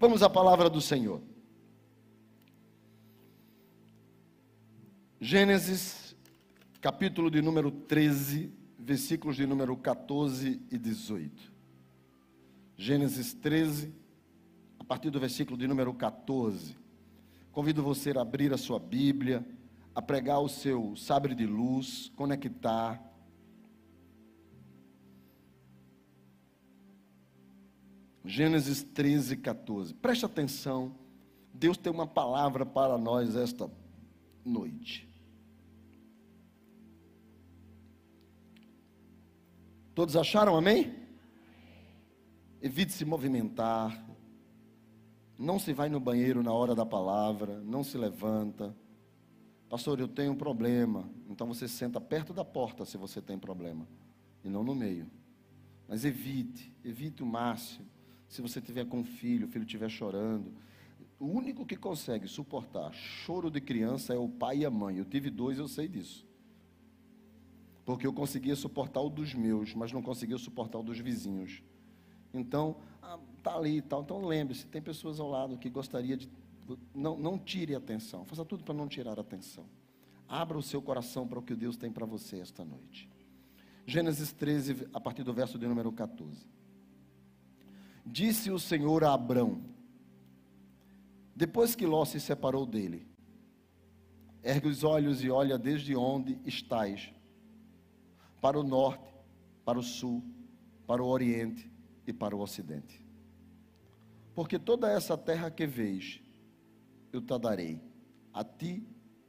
Vamos à palavra do Senhor. Gênesis, capítulo de número 13, versículos de número 14 e 18. Gênesis 13, a partir do versículo de número 14. Convido você a abrir a sua Bíblia, a pregar o seu sabre de luz, conectar. Gênesis 13, 14. Preste atenção. Deus tem uma palavra para nós esta noite. Todos acharam amém? Evite se movimentar. Não se vai no banheiro na hora da palavra, não se levanta. Pastor, eu tenho um problema. Então você senta perto da porta se você tem problema, e não no meio. Mas evite, evite o máximo. Se você tiver com um filho, o filho estiver chorando, o único que consegue suportar choro de criança é o pai e a mãe. Eu tive dois, eu sei disso porque eu conseguia suportar o dos meus, mas não conseguia suportar o dos vizinhos. Então, ah, tá ali e tal. Então lembre-se, tem pessoas ao lado que gostaria de não, não tire a atenção. Faça tudo para não tirar a atenção. Abra o seu coração para o que Deus tem para você esta noite. Gênesis 13, a partir do verso de número 14. Disse o Senhor a Abrão, depois que Ló se separou dele, ergue os olhos e olha desde onde estás para o norte, para o sul, para o oriente e para o ocidente. Porque toda essa terra que vês, eu te darei, a ti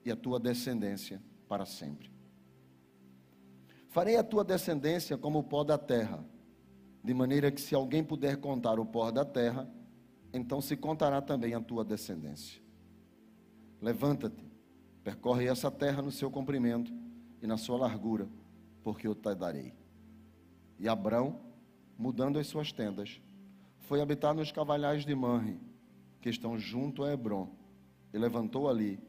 e a tua descendência para sempre. Farei a tua descendência como o pó da terra, de maneira que se alguém puder contar o pó da terra, então se contará também a tua descendência. Levanta-te, percorre essa terra no seu comprimento e na sua largura porque eu te darei. E Abrão, mudando as suas tendas, foi habitar nos cavalhais de Manre, que estão junto a Hebron, e levantou ali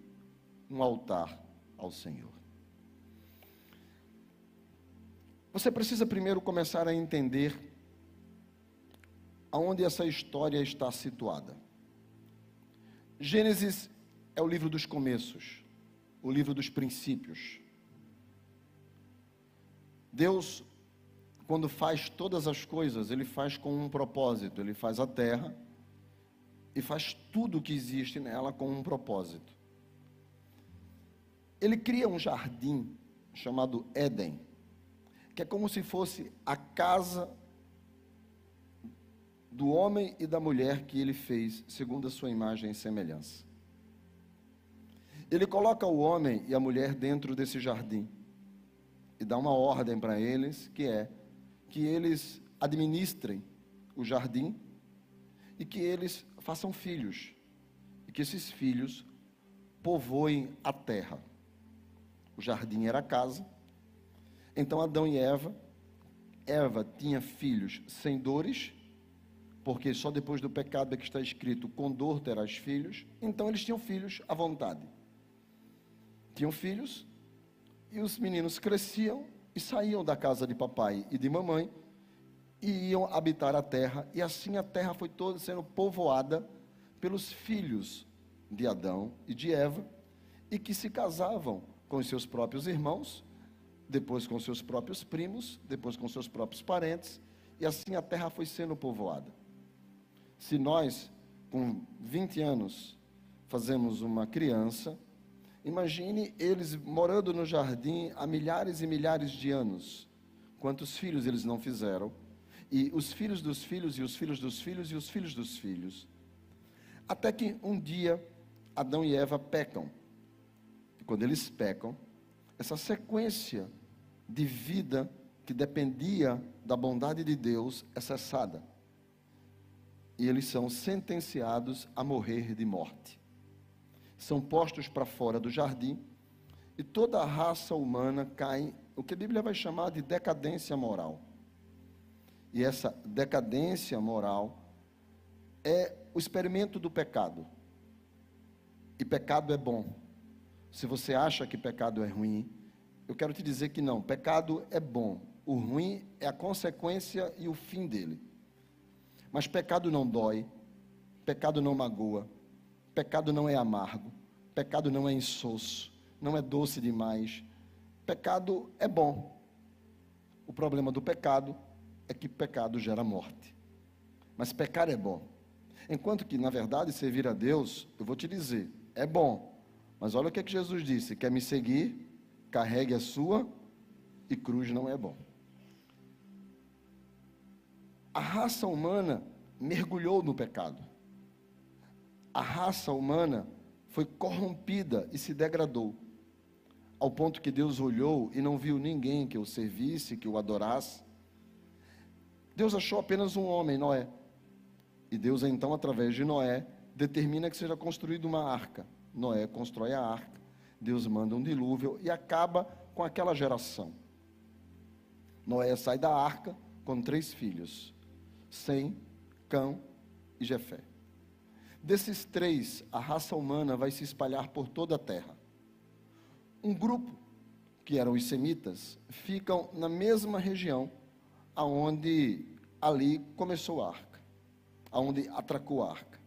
um altar ao Senhor. Você precisa primeiro começar a entender aonde essa história está situada. Gênesis é o livro dos começos, o livro dos princípios. Deus, quando faz todas as coisas, Ele faz com um propósito. Ele faz a terra e faz tudo o que existe nela com um propósito. Ele cria um jardim chamado Éden, que é como se fosse a casa do homem e da mulher que ele fez, segundo a sua imagem e semelhança. Ele coloca o homem e a mulher dentro desse jardim e dá uma ordem para eles, que é que eles administrem o jardim e que eles façam filhos e que esses filhos povoem a terra. O jardim era a casa. Então Adão e Eva, Eva tinha filhos sem dores, porque só depois do pecado é que está escrito: com dor terás filhos. Então eles tinham filhos à vontade. Tinham filhos e os meninos cresciam e saíam da casa de papai e de mamãe e iam habitar a terra. E assim a terra foi toda sendo povoada pelos filhos de Adão e de Eva e que se casavam com seus próprios irmãos, depois com seus próprios primos, depois com seus próprios parentes, e assim a terra foi sendo povoada. Se nós, com 20 anos, fazemos uma criança, Imagine eles morando no jardim há milhares e milhares de anos. Quantos filhos eles não fizeram? E os filhos dos filhos, e os filhos dos filhos, e os filhos dos filhos. Até que um dia Adão e Eva pecam. E quando eles pecam, essa sequência de vida que dependia da bondade de Deus é cessada. E eles são sentenciados a morrer de morte são postos para fora do jardim e toda a raça humana cai, o que a Bíblia vai chamar de decadência moral. E essa decadência moral é o experimento do pecado. E pecado é bom. Se você acha que pecado é ruim, eu quero te dizer que não, pecado é bom. O ruim é a consequência e o fim dele. Mas pecado não dói, Pecado não magoa. Pecado não é amargo. Pecado não é insosso. Não é doce demais. Pecado é bom. O problema do pecado é que pecado gera morte. Mas pecar é bom. Enquanto que, na verdade, servir a Deus, eu vou te dizer, é bom. Mas olha o que, é que Jesus disse: quer me seguir, carregue a sua e cruz não é bom. A raça humana mergulhou no pecado. A raça humana foi corrompida e se degradou, ao ponto que Deus olhou e não viu ninguém que o servisse, que o adorasse. Deus achou apenas um homem, Noé. E Deus, então, através de Noé, determina que seja construída uma arca. Noé constrói a arca. Deus manda um dilúvio e acaba com aquela geração. Noé sai da arca com três filhos: Sem, Cão e Jefé. Desses três, a raça humana vai se espalhar por toda a terra. Um grupo, que eram os semitas, ficam na mesma região aonde ali começou a arca, aonde atracou a arca.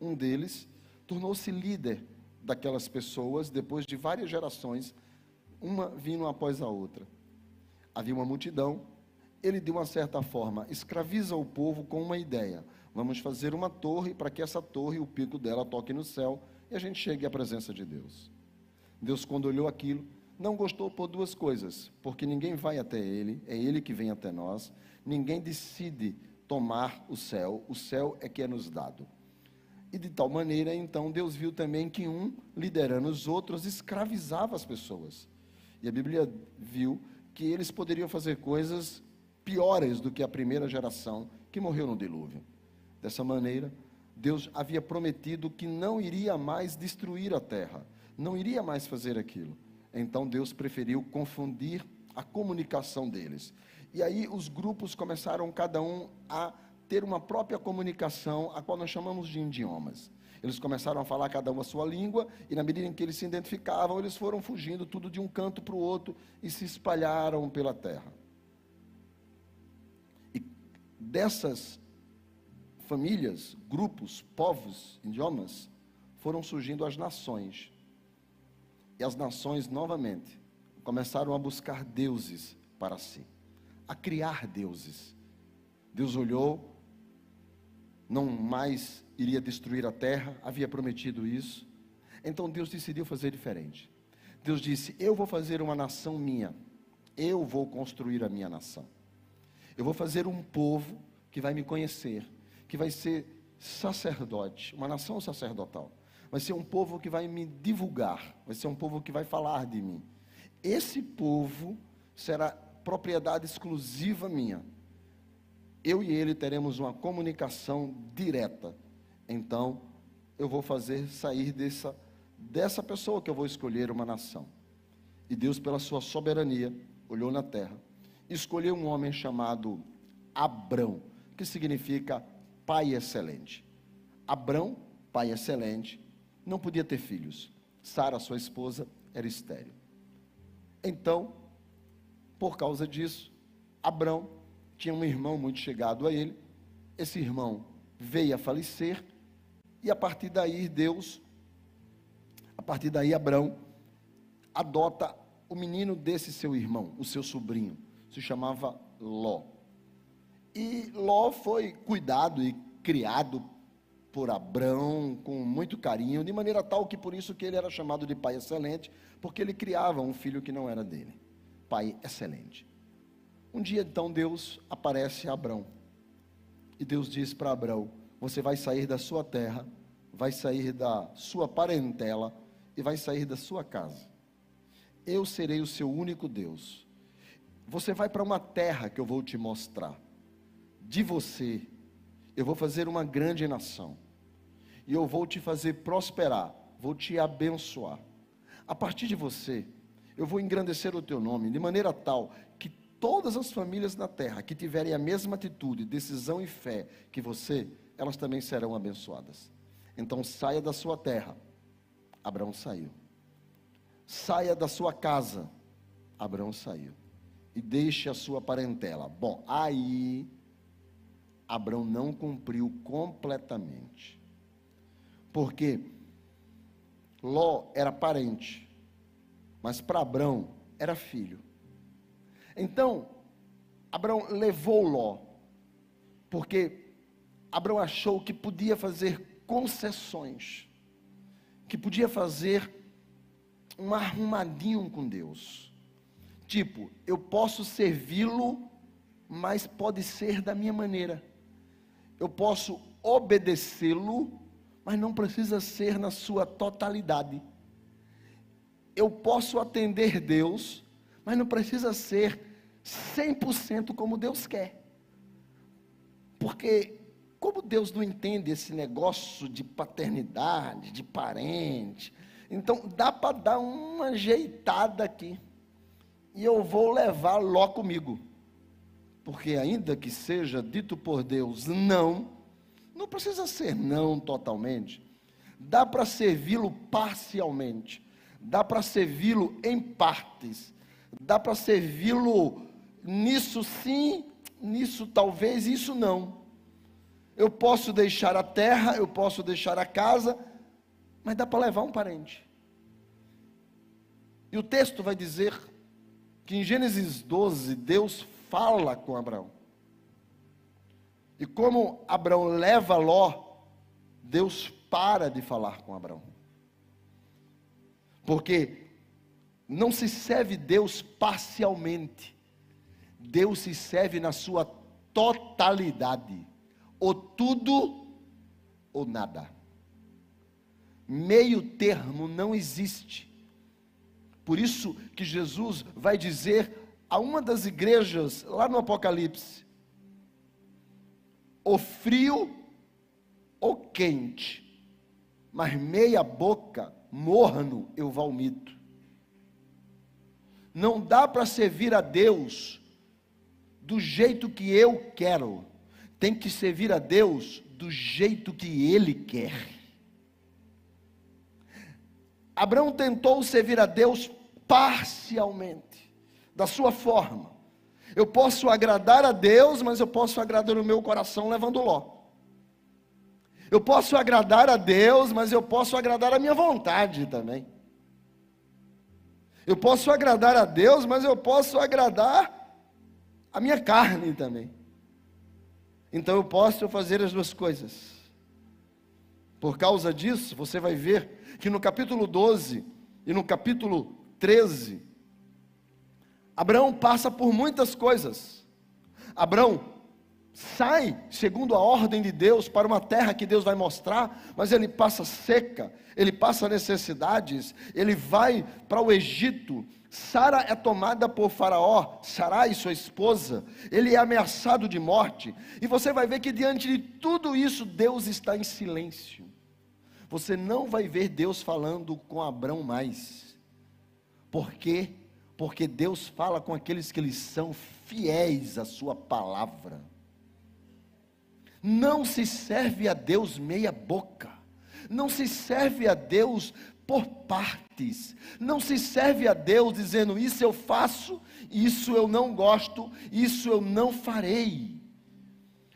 Um deles tornou-se líder daquelas pessoas depois de várias gerações, uma vindo após a outra. Havia uma multidão, ele de uma certa forma escraviza o povo com uma ideia: vamos fazer uma torre para que essa torre, o pico dela, toque no céu e a gente chegue à presença de Deus. Deus, quando olhou aquilo, não gostou por duas coisas, porque ninguém vai até ele, é ele que vem até nós, ninguém decide tomar o céu, o céu é que é nos dado. E de tal maneira, então, Deus viu também que um, liderando os outros, escravizava as pessoas. E a Bíblia viu que eles poderiam fazer coisas piores do que a primeira geração que morreu no dilúvio. Dessa maneira, Deus havia prometido que não iria mais destruir a terra, não iria mais fazer aquilo. Então Deus preferiu confundir a comunicação deles. E aí os grupos começaram cada um a ter uma própria comunicação, a qual nós chamamos de idiomas. Eles começaram a falar cada um a sua língua, e na medida em que eles se identificavam, eles foram fugindo tudo de um canto para o outro e se espalharam pela terra. Dessas famílias, grupos, povos, idiomas, foram surgindo as nações. E as nações, novamente, começaram a buscar deuses para si, a criar deuses. Deus olhou não mais iria destruir a terra, havia prometido isso. Então Deus decidiu fazer diferente. Deus disse: Eu vou fazer uma nação minha, eu vou construir a minha nação. Eu vou fazer um povo que vai me conhecer, que vai ser sacerdote, uma nação sacerdotal. Vai ser um povo que vai me divulgar, vai ser um povo que vai falar de mim. Esse povo será propriedade exclusiva minha eu e ele teremos uma comunicação direta. Então, eu vou fazer sair dessa, dessa pessoa que eu vou escolher uma nação. E Deus, pela sua soberania, olhou na terra, escolheu um homem chamado Abrão, que significa pai excelente. Abrão, pai excelente, não podia ter filhos. Sara, sua esposa, era estéril. Então, por causa disso, Abrão tinha um irmão muito chegado a ele. Esse irmão veio a falecer e a partir daí Deus, a partir daí Abraão adota o menino desse seu irmão, o seu sobrinho, se chamava Ló. E Ló foi cuidado e criado por Abrão com muito carinho, de maneira tal que por isso que ele era chamado de pai excelente, porque ele criava um filho que não era dele. Pai excelente. Um dia então Deus aparece a Abrão. E Deus diz para Abrão: Você vai sair da sua terra, vai sair da sua parentela e vai sair da sua casa. Eu serei o seu único Deus. Você vai para uma terra que eu vou te mostrar. De você, eu vou fazer uma grande nação. E eu vou te fazer prosperar, vou te abençoar. A partir de você, eu vou engrandecer o teu nome, de maneira tal todas as famílias na terra que tiverem a mesma atitude, decisão e fé que você, elas também serão abençoadas. Então saia da sua terra. Abraão saiu. Saia da sua casa. Abraão saiu. E deixe a sua parentela. Bom, aí Abraão não cumpriu completamente. Porque Ló era parente, mas para Abrão era filho. Então, Abraão levou Ló, porque Abraão achou que podia fazer concessões, que podia fazer um arrumadinho com Deus. Tipo, eu posso servi-lo, mas pode ser da minha maneira. Eu posso obedecê-lo, mas não precisa ser na sua totalidade. Eu posso atender Deus, mas não precisa ser 100% como Deus quer. Porque, como Deus não entende esse negócio de paternidade, de parente, então dá para dar uma ajeitada aqui. E eu vou levar Ló comigo. Porque, ainda que seja dito por Deus não, não precisa ser não totalmente. Dá para servi-lo parcialmente. Dá para servi-lo em partes. Dá para servi-lo nisso sim, nisso talvez, isso não. Eu posso deixar a terra, eu posso deixar a casa, mas dá para levar um parente. E o texto vai dizer que em Gênesis 12, Deus fala com Abraão. E como Abraão leva Ló, Deus para de falar com Abraão. Porque não se serve Deus parcialmente. Deus se serve na sua totalidade, ou tudo ou nada. Meio termo não existe. Por isso que Jesus vai dizer a uma das igrejas lá no Apocalipse: o frio ou quente, mas meia boca, morno, eu vomito. Não dá para servir a Deus do jeito que eu quero, tem que servir a Deus do jeito que Ele quer. Abraão tentou servir a Deus parcialmente, da sua forma. Eu posso agradar a Deus, mas eu posso agradar o meu coração levando Ló. Eu posso agradar a Deus, mas eu posso agradar a minha vontade também. Eu posso agradar a Deus, mas eu posso agradar a minha carne também. Então eu posso fazer as duas coisas. Por causa disso, você vai ver que no capítulo 12 e no capítulo 13, Abraão passa por muitas coisas. Abraão sai, segundo a ordem de Deus, para uma terra que Deus vai mostrar, mas ele passa seca, ele passa necessidades, ele vai para o Egito, Sara é tomada por Faraó, Sarai, sua esposa, ele é ameaçado de morte, e você vai ver que diante de tudo isso, Deus está em silêncio. Você não vai ver Deus falando com Abraão mais. Por quê? Porque Deus fala com aqueles que eles são fiéis à sua palavra. Não se serve a Deus meia boca. Não se serve a Deus por partes. Não se serve a Deus dizendo: Isso eu faço, isso eu não gosto, isso eu não farei.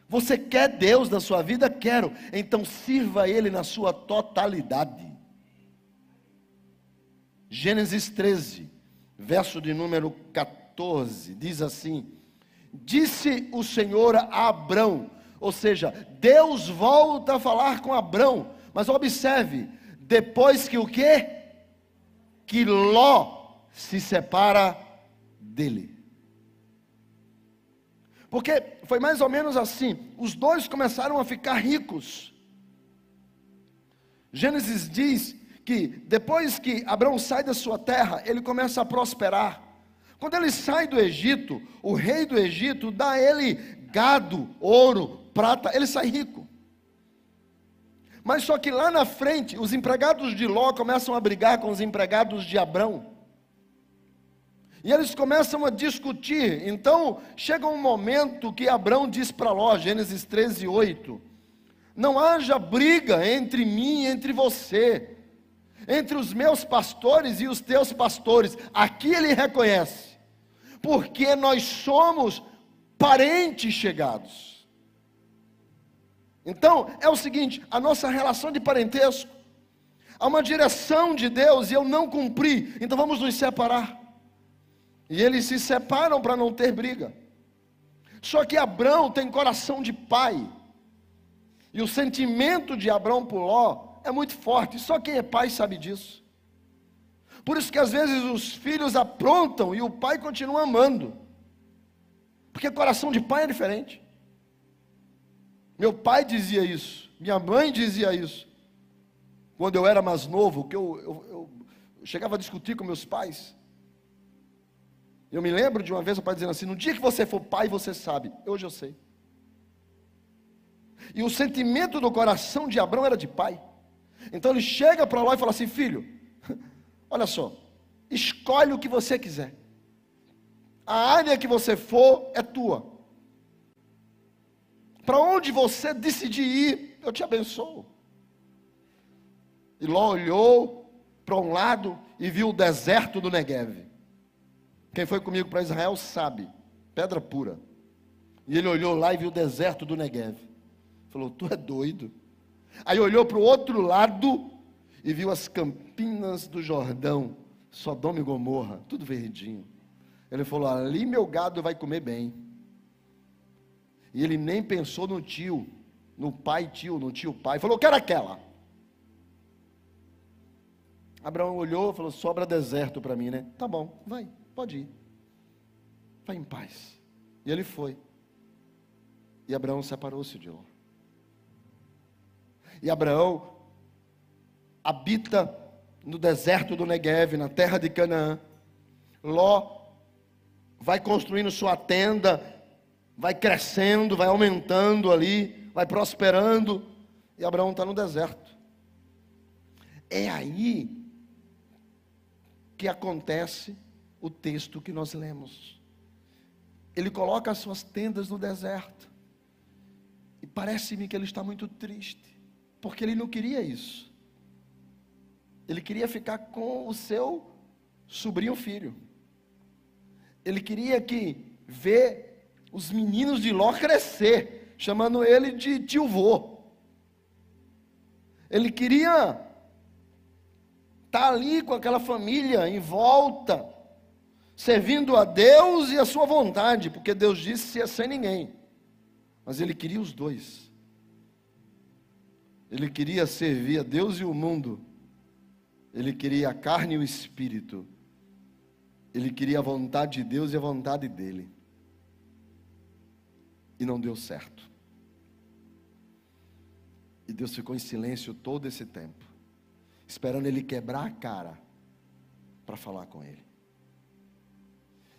Você quer Deus na sua vida? Quero. Então sirva Ele na sua totalidade. Gênesis 13, verso de número 14, diz assim: Disse o Senhor a Abrão, ou seja, Deus volta a falar com Abrão, mas observe, depois que o quê? Que Ló se separa dele. Porque foi mais ou menos assim: os dois começaram a ficar ricos. Gênesis diz que depois que Abraão sai da sua terra, ele começa a prosperar. Quando ele sai do Egito, o rei do Egito dá a ele gado, ouro, prata, ele sai rico. Mas só que lá na frente, os empregados de Ló começam a brigar com os empregados de Abrão. E eles começam a discutir. Então, chega um momento que Abrão diz para Ló, Gênesis 13, 8: Não haja briga entre mim e entre você, entre os meus pastores e os teus pastores. Aqui ele reconhece, porque nós somos parentes chegados. Então, é o seguinte: a nossa relação de parentesco, há uma direção de Deus e eu não cumpri, então vamos nos separar. E eles se separam para não ter briga. Só que Abraão tem coração de pai. E o sentimento de Abraão por Ló é muito forte. Só quem é pai sabe disso. Por isso que às vezes os filhos aprontam e o pai continua amando. Porque coração de pai é diferente. Meu pai dizia isso, minha mãe dizia isso. Quando eu era mais novo, que eu, eu, eu chegava a discutir com meus pais. Eu me lembro de uma vez o pai dizendo assim: no dia que você for pai, você sabe. Hoje eu sei. E o sentimento do coração de Abraão era de pai. Então ele chega para lá e fala assim: filho, olha só, escolhe o que você quiser. A área que você for é tua. Para onde você decidir ir, eu te abençoo. E Ló olhou para um lado e viu o deserto do Negev. Quem foi comigo para Israel sabe, pedra pura. E ele olhou lá e viu o deserto do Negev. Falou: Tu é doido. Aí olhou para o outro lado e viu as campinas do Jordão, Sodoma e Gomorra, tudo verdinho. Ele falou: Ali meu gado vai comer bem. E ele nem pensou no tio, no pai tio, no tio pai. Falou: Quero aquela. Abraão olhou e falou: Sobra deserto para mim, né? Tá bom, vai. Pode ir. Vai em paz. E ele foi. E Abraão separou-se de Ló. E Abraão habita no deserto do Negev, na terra de Canaã. Ló vai construindo sua tenda, vai crescendo, vai aumentando ali, vai prosperando. E Abraão está no deserto. É aí que acontece o texto que nós lemos. Ele coloca as suas tendas no deserto. E parece-me que ele está muito triste, porque ele não queria isso. Ele queria ficar com o seu sobrinho filho. Ele queria que ver os meninos de Ló crescer, chamando ele de tio vô. Ele queria estar ali com aquela família em volta, servindo a Deus e a sua vontade, porque Deus disse ia sem ninguém. Mas ele queria os dois. Ele queria servir a Deus e o mundo. Ele queria a carne e o espírito. Ele queria a vontade de Deus e a vontade dele. E não deu certo. E Deus ficou em silêncio todo esse tempo, esperando ele quebrar a cara para falar com ele.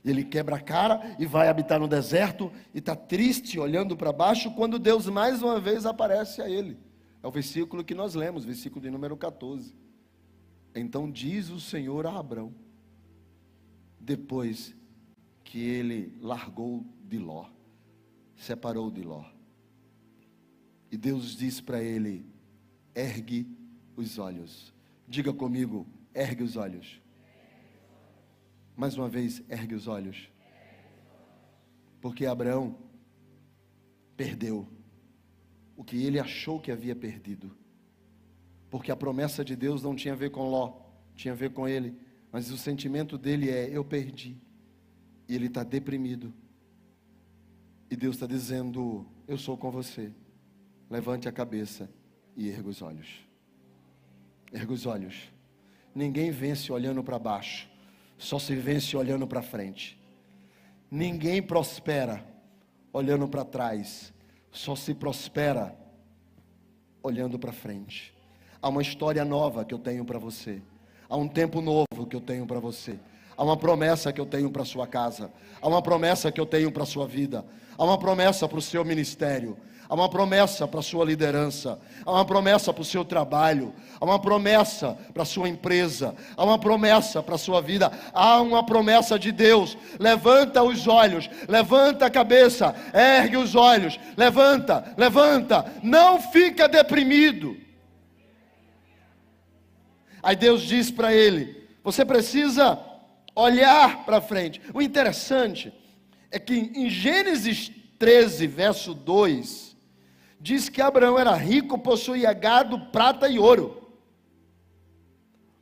Ele quebra a cara e vai habitar no deserto e está triste, olhando para baixo, quando Deus mais uma vez aparece a ele. É o versículo que nós lemos, versículo de número 14. Então diz o Senhor a Abrão, depois que ele largou de Ló, separou de Ló. E Deus diz para ele: ergue os olhos. Diga comigo, ergue os olhos. Mais uma vez, ergue os olhos. Porque Abraão perdeu o que ele achou que havia perdido. Porque a promessa de Deus não tinha a ver com Ló, tinha a ver com ele. Mas o sentimento dele é: eu perdi. E ele está deprimido. E Deus está dizendo: eu sou com você. Levante a cabeça e erga os olhos. Erga os olhos. Ninguém vence olhando para baixo só se vence olhando para frente. Ninguém prospera olhando para trás, só se prospera olhando para frente. Há uma história nova que eu tenho para você. Há um tempo novo que eu tenho para você. Há uma promessa que eu tenho para sua casa. Há uma promessa que eu tenho para sua vida. Há uma promessa para o seu ministério. Há uma promessa para a sua liderança, há uma promessa para o seu trabalho, há uma promessa para a sua empresa, há uma promessa para a sua vida, há uma promessa de Deus. Levanta os olhos, levanta a cabeça, ergue os olhos, levanta, levanta, não fica deprimido. Aí Deus diz para ele: você precisa olhar para frente. O interessante é que em Gênesis 13, verso 2, diz que Abraão era rico, possuía gado, prata e ouro.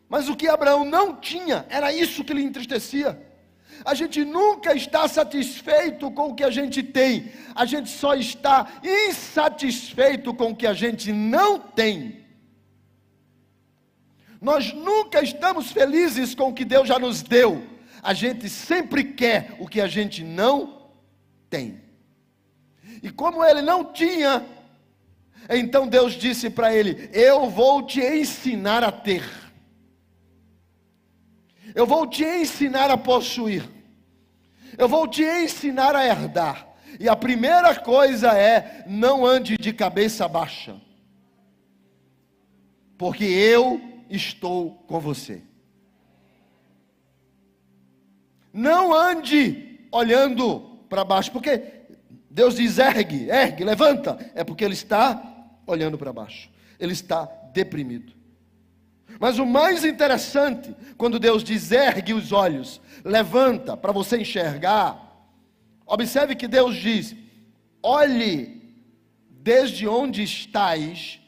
Mas o que Abraão não tinha, era isso que lhe entristecia. A gente nunca está satisfeito com o que a gente tem, a gente só está insatisfeito com o que a gente não tem. Nós nunca estamos felizes com o que Deus já nos deu, a gente sempre quer o que a gente não tem. E como ele não tinha, então Deus disse para ele: Eu vou te ensinar a ter. Eu vou te ensinar a possuir. Eu vou te ensinar a herdar. E a primeira coisa é: não ande de cabeça baixa. Porque eu estou com você. Não ande olhando para baixo, porque Deus diz: ergue, ergue, levanta. É porque Ele está olhando para baixo, ele está deprimido. Mas o mais interessante, quando Deus diz: ergue os olhos, levanta para você enxergar, observe que Deus diz: olhe desde onde estais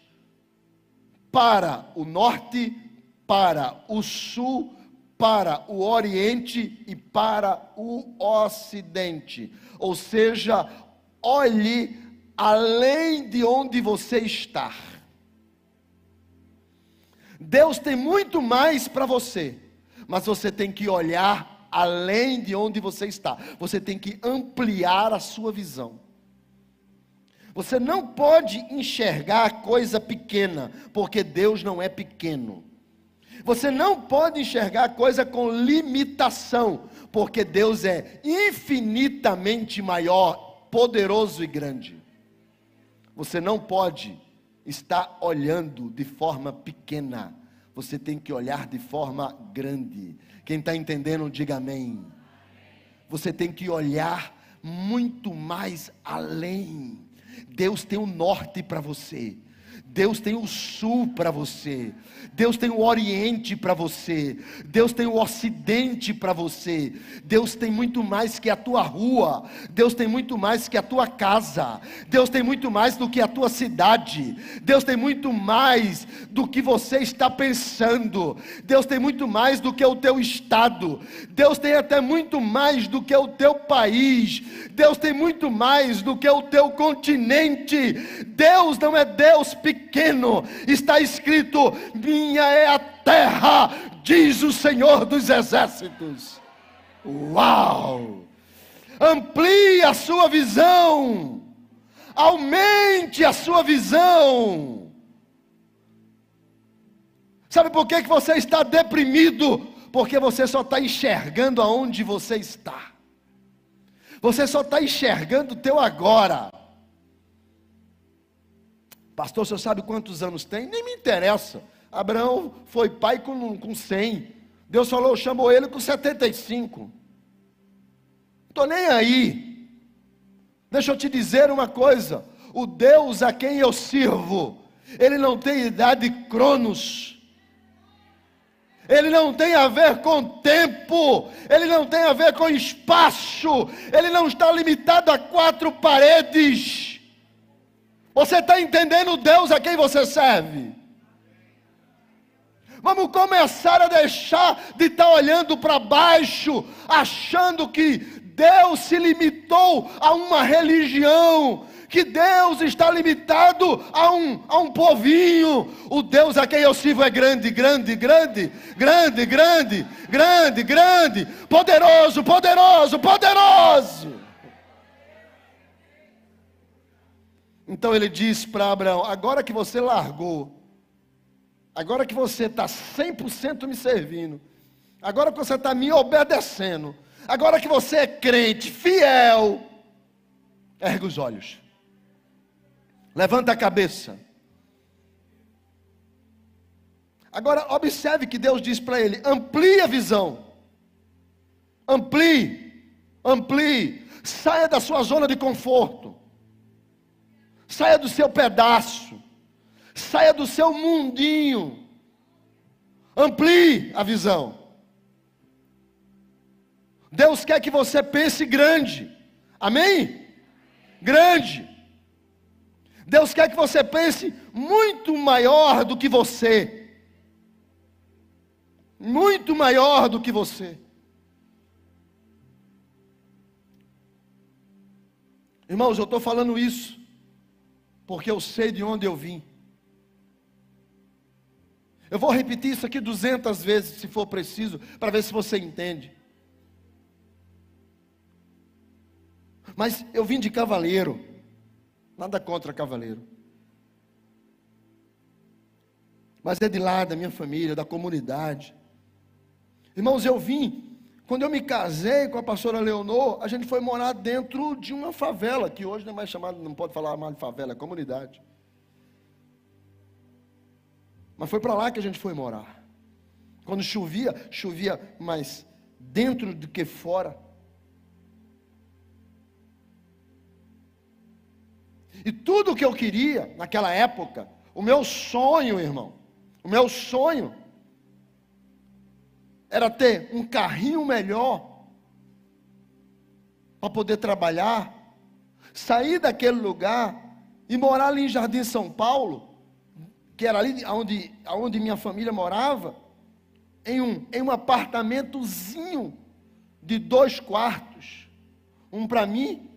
para o norte, para o sul, para o oriente e para o ocidente. Ou seja, olhe além de onde você está. Deus tem muito mais para você, mas você tem que olhar além de onde você está. Você tem que ampliar a sua visão. Você não pode enxergar coisa pequena, porque Deus não é pequeno. Você não pode enxergar coisa com limitação, porque Deus é infinitamente maior, poderoso e grande. Você não pode estar olhando de forma pequena. Você tem que olhar de forma grande. Quem está entendendo, diga amém. Você tem que olhar muito mais além. Deus tem um norte para você. Deus tem o sul para você. Deus tem o Oriente para você, Deus tem o Ocidente para você, Deus tem muito mais que a tua rua, Deus tem muito mais que a tua casa, Deus tem muito mais do que a tua cidade, Deus tem muito mais do que você está pensando, Deus tem muito mais do que o teu estado, Deus tem até muito mais do que o teu país, Deus tem muito mais do que o teu continente, Deus não é Deus pequeno, está escrito: minha é a terra, diz o Senhor dos Exércitos. Uau! Amplie a sua visão, aumente a sua visão. Sabe por que, que você está deprimido? Porque você só está enxergando aonde você está. Você só está enxergando o teu agora. Pastor, você sabe quantos anos tem? Nem me interessa. Abraão foi pai com, com 100. Deus falou, chamou ele com 75. Estou nem aí. Deixa eu te dizer uma coisa: o Deus a quem eu sirvo, ele não tem idade cronos. Ele não tem a ver com tempo, ele não tem a ver com espaço, ele não está limitado a quatro paredes. Você está entendendo Deus a quem você serve? Vamos começar a deixar de estar tá olhando para baixo, achando que Deus se limitou a uma religião, que Deus está limitado a um, a um povinho. O Deus a quem eu sirvo é grande, grande, grande, grande, grande, grande, grande, poderoso, poderoso, poderoso. Então ele diz para Abraão: agora que você largou agora que você está 100% me servindo, agora que você está me obedecendo, agora que você é crente, fiel, ergue os olhos, levanta a cabeça. Agora, observe que Deus diz para ele: amplie a visão, amplie, amplie, saia da sua zona de conforto, saia do seu pedaço, Saia do seu mundinho. Amplie a visão. Deus quer que você pense grande. Amém? Grande. Deus quer que você pense muito maior do que você. Muito maior do que você. Irmãos, eu estou falando isso porque eu sei de onde eu vim. Eu vou repetir isso aqui duzentas vezes, se for preciso, para ver se você entende. Mas eu vim de cavaleiro, nada contra cavaleiro. Mas é de lá, da minha família, da comunidade. Irmãos, eu vim, quando eu me casei com a pastora Leonor, a gente foi morar dentro de uma favela, que hoje não é mais chamada, não pode falar mais de favela, é comunidade. Mas foi para lá que a gente foi morar. Quando chovia, chovia mais dentro do que fora. E tudo o que eu queria naquela época, o meu sonho, irmão, o meu sonho era ter um carrinho melhor para poder trabalhar, sair daquele lugar e morar ali em Jardim São Paulo que era ali onde, onde minha família morava, em um, em um apartamentozinho de dois quartos. Um para mim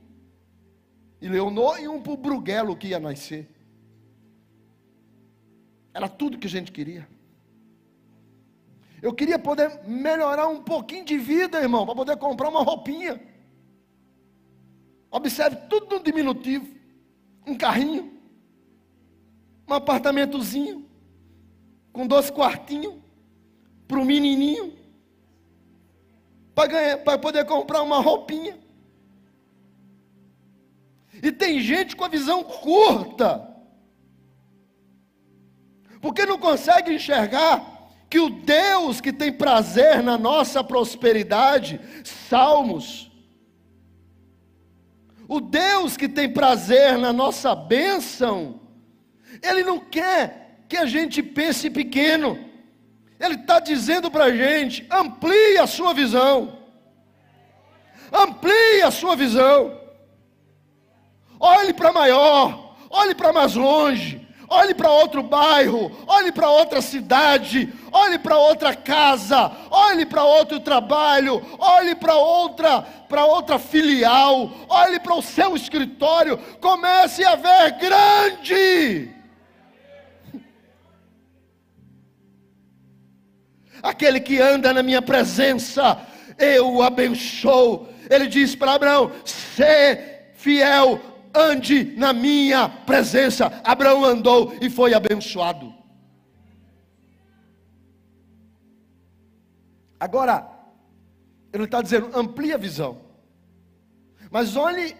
e Leonor e um para o Bruguelo que ia nascer. Era tudo que a gente queria. Eu queria poder melhorar um pouquinho de vida, irmão, para poder comprar uma roupinha. Observe tudo no diminutivo. Um carrinho um apartamentozinho, com dois quartinhos, para o menininho, para poder comprar uma roupinha. E tem gente com a visão curta, porque não consegue enxergar que o Deus que tem prazer na nossa prosperidade, Salmos, o Deus que tem prazer na nossa bênção, ele não quer que a gente pense pequeno. Ele está dizendo para a gente: amplie a sua visão. Amplie a sua visão. Olhe para maior, olhe para mais longe, olhe para outro bairro, olhe para outra cidade, olhe para outra casa, olhe para outro trabalho, olhe para outra, para outra filial, olhe para o seu escritório, comece a ver grande. aquele que anda na minha presença, eu o abençoo. Ele diz para Abraão: "Se fiel, ande na minha presença. Abraão andou e foi abençoado. Agora, ele está dizendo, amplia a visão. Mas olhe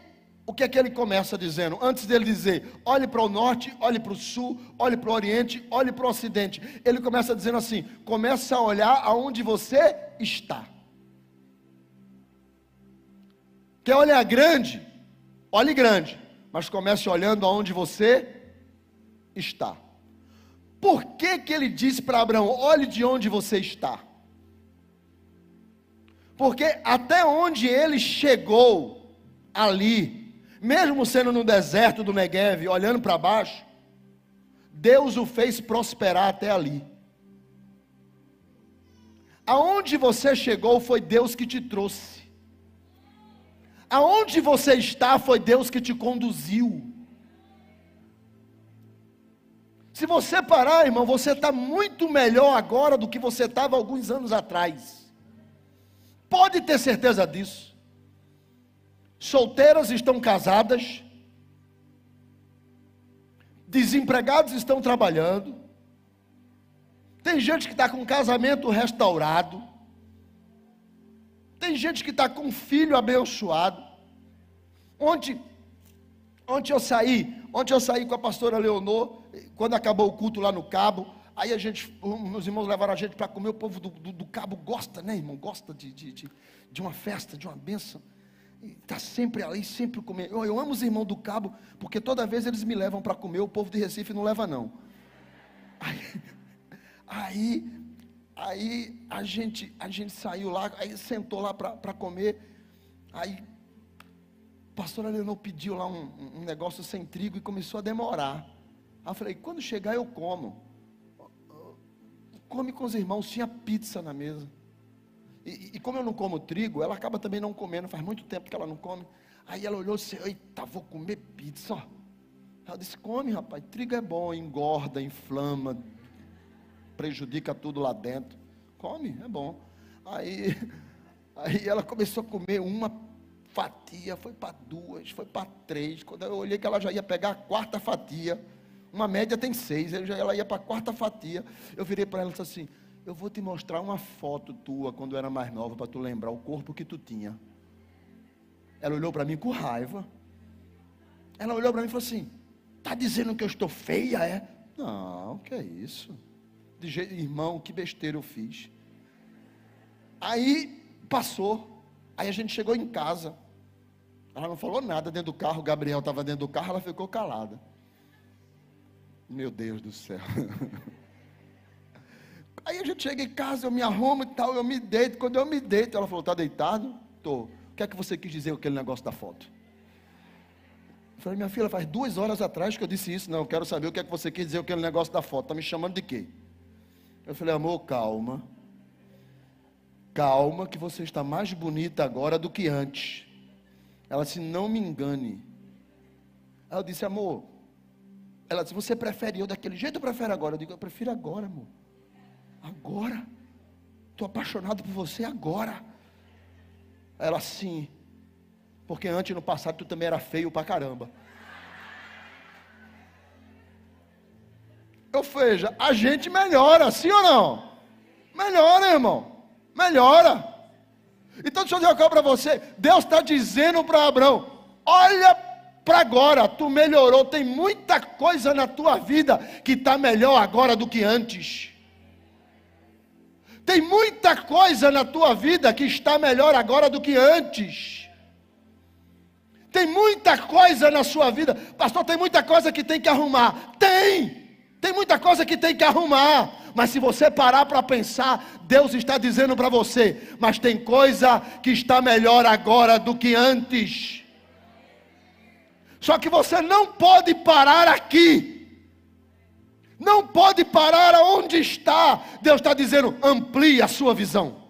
o que é que ele começa dizendo? Antes dele dizer, olhe para o norte, olhe para o sul, olhe para o oriente, olhe para o ocidente. Ele começa dizendo assim: começa a olhar aonde você está. Quer olhar grande? Olhe grande, mas comece olhando aonde você está. Por que, que ele disse para Abraão: olhe de onde você está? Porque até onde ele chegou ali, mesmo sendo no deserto do Negev, olhando para baixo, Deus o fez prosperar até ali. Aonde você chegou foi Deus que te trouxe. Aonde você está foi Deus que te conduziu. Se você parar, irmão, você está muito melhor agora do que você estava alguns anos atrás. Pode ter certeza disso solteiras estão casadas, desempregados estão trabalhando, tem gente que está com casamento restaurado, tem gente que está com filho abençoado. Ontem, ontem eu saí, ontem eu saí com a pastora Leonor, quando acabou o culto lá no cabo, aí a gente, meus irmãos levaram a gente para comer, o povo do, do, do, cabo gosta, né, irmão? Gosta de, de, de, de uma festa, de uma bênção. Está sempre ali, sempre comendo. Eu, eu amo os irmãos do cabo, porque toda vez eles me levam para comer, o povo de Recife não leva, não. Aí, aí, aí a, gente, a gente saiu lá, aí sentou lá para comer. Aí pastor Alenor pediu lá um, um negócio sem trigo e começou a demorar. Aí eu falei, quando chegar eu como. Come com os irmãos, tinha pizza na mesa. E, e, como eu não como trigo, ela acaba também não comendo, faz muito tempo que ela não come. Aí ela olhou e disse, eita, vou comer pizza. Ela disse, come rapaz, trigo é bom, engorda, inflama, prejudica tudo lá dentro. Come, é bom. Aí, aí ela começou a comer uma fatia, foi para duas, foi para três. Quando eu olhei que ela já ia pegar a quarta fatia, uma média tem seis, ela ia para a quarta fatia. Eu virei para ela e disse assim: Eu vou te mostrar uma foto tua quando eu era mais nova, para tu lembrar o corpo que tu tinha. Ela olhou para mim com raiva. Ela olhou para mim e falou assim: Está dizendo que eu estou feia, é? Não, que é isso? De jeito, irmão, que besteira eu fiz. Aí passou. Aí a gente chegou em casa. Ela não falou nada dentro do carro, o Gabriel estava dentro do carro, ela ficou calada. Meu Deus do céu. Aí a gente chega em casa, eu me arrumo e tal, eu me deito. Quando eu me deito, ela falou: Está deitado? Estou. O que é que você quis dizer com aquele negócio da foto? Eu falei: Minha filha, faz duas horas atrás que eu disse isso. Não, eu quero saber o que é que você quis dizer com aquele negócio da foto. Está me chamando de quê? Eu falei: Amor, calma. Calma, que você está mais bonita agora do que antes. Ela disse: Não me engane. Aí eu disse: Amor. Ela disse: Você prefere eu daquele jeito ou prefere agora? Eu digo: Eu prefiro agora, amor. Agora. Estou apaixonado por você agora. Ela sim. Porque antes, no passado, tu também era feio pra caramba. Eu veja, a gente melhora, sim ou não? Melhora, irmão. Melhora. Então deixa eu dizer uma coisa para você. Deus está dizendo para Abraão: olha para agora, tu melhorou. Tem muita coisa na tua vida que está melhor agora do que antes. Tem muita coisa na tua vida que está melhor agora do que antes. Tem muita coisa na sua vida, pastor. Tem muita coisa que tem que arrumar. Tem, tem muita coisa que tem que arrumar. Mas se você parar para pensar, Deus está dizendo para você: mas tem coisa que está melhor agora do que antes. Só que você não pode parar aqui. Não pode parar aonde está. Deus está dizendo: amplie a sua visão.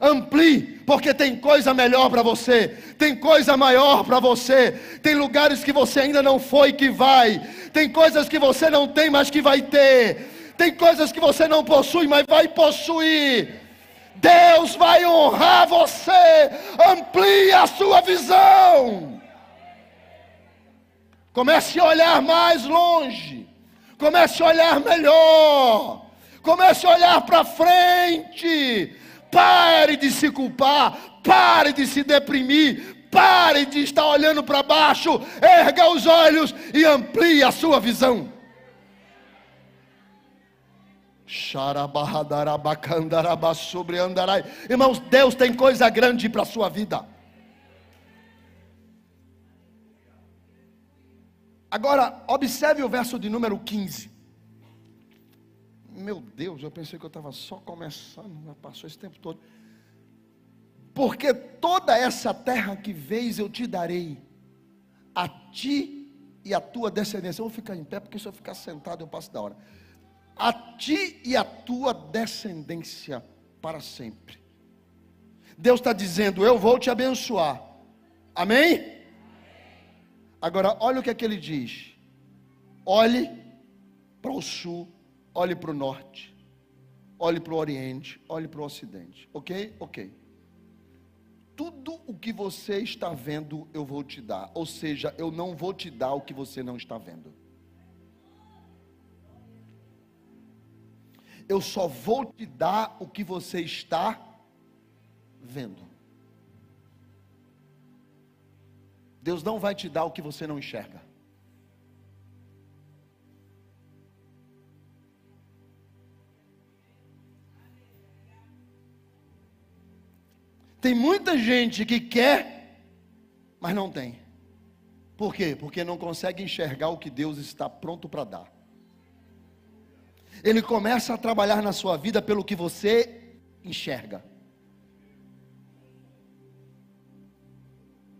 Amplie, porque tem coisa melhor para você, tem coisa maior para você, tem lugares que você ainda não foi que vai, tem coisas que você não tem, mas que vai ter tem coisas que você não possui, mas vai possuir. Deus vai honrar você. Amplie a sua visão. Comece a olhar mais longe. Comece a olhar melhor. Comece a olhar para frente. Pare de se culpar. Pare de se deprimir. Pare de estar olhando para baixo. Erga os olhos e amplie a sua visão. Irmãos, Deus tem coisa grande para a sua vida. Agora, observe o verso de número 15. Meu Deus, eu pensei que eu estava só começando, passou esse tempo todo. Porque toda essa terra que vês eu te darei, a ti e a tua descendência. Eu vou ficar em pé, porque se eu ficar sentado eu passo da hora a ti e a tua descendência para sempre. Deus está dizendo: Eu vou te abençoar. Amém? Agora, olha o que é que ele diz: olhe para o sul, olhe para o norte, olhe para o oriente, olhe para o ocidente. Ok? Ok. Tudo o que você está vendo, eu vou te dar. Ou seja, eu não vou te dar o que você não está vendo. eu só vou te dar o que você está vendo. Deus não vai te dar o que você não enxerga. Tem muita gente que quer, mas não tem. Por quê? Porque não consegue enxergar o que Deus está pronto para dar ele começa a trabalhar na sua vida pelo que você enxerga.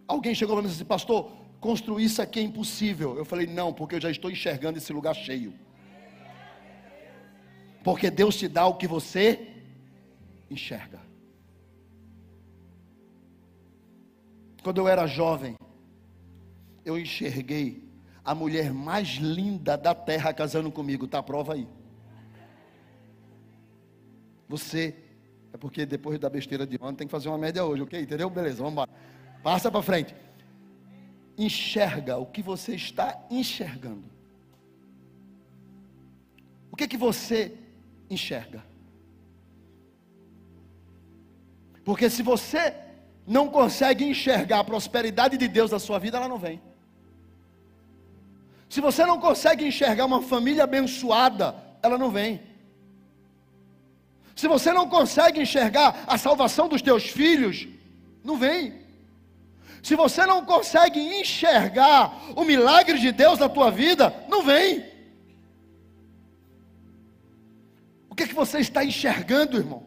Alguém chegou para mim e disse assim, pastor, construir isso aqui é impossível. Eu falei, não, porque eu já estou enxergando esse lugar cheio. Porque Deus te dá o que você enxerga. Quando eu era jovem, eu enxerguei a mulher mais linda da terra casando comigo. Está a prova aí. Você, é porque depois da besteira de ontem tem que fazer uma média hoje, ok? Entendeu? Beleza, vamos embora. Passa para frente. Enxerga o que você está enxergando. O que que você enxerga? Porque se você não consegue enxergar a prosperidade de Deus na sua vida, ela não vem. Se você não consegue enxergar uma família abençoada, ela não vem. Se você não consegue enxergar a salvação dos teus filhos, não vem. Se você não consegue enxergar o milagre de Deus na tua vida, não vem. O que, é que você está enxergando, irmão?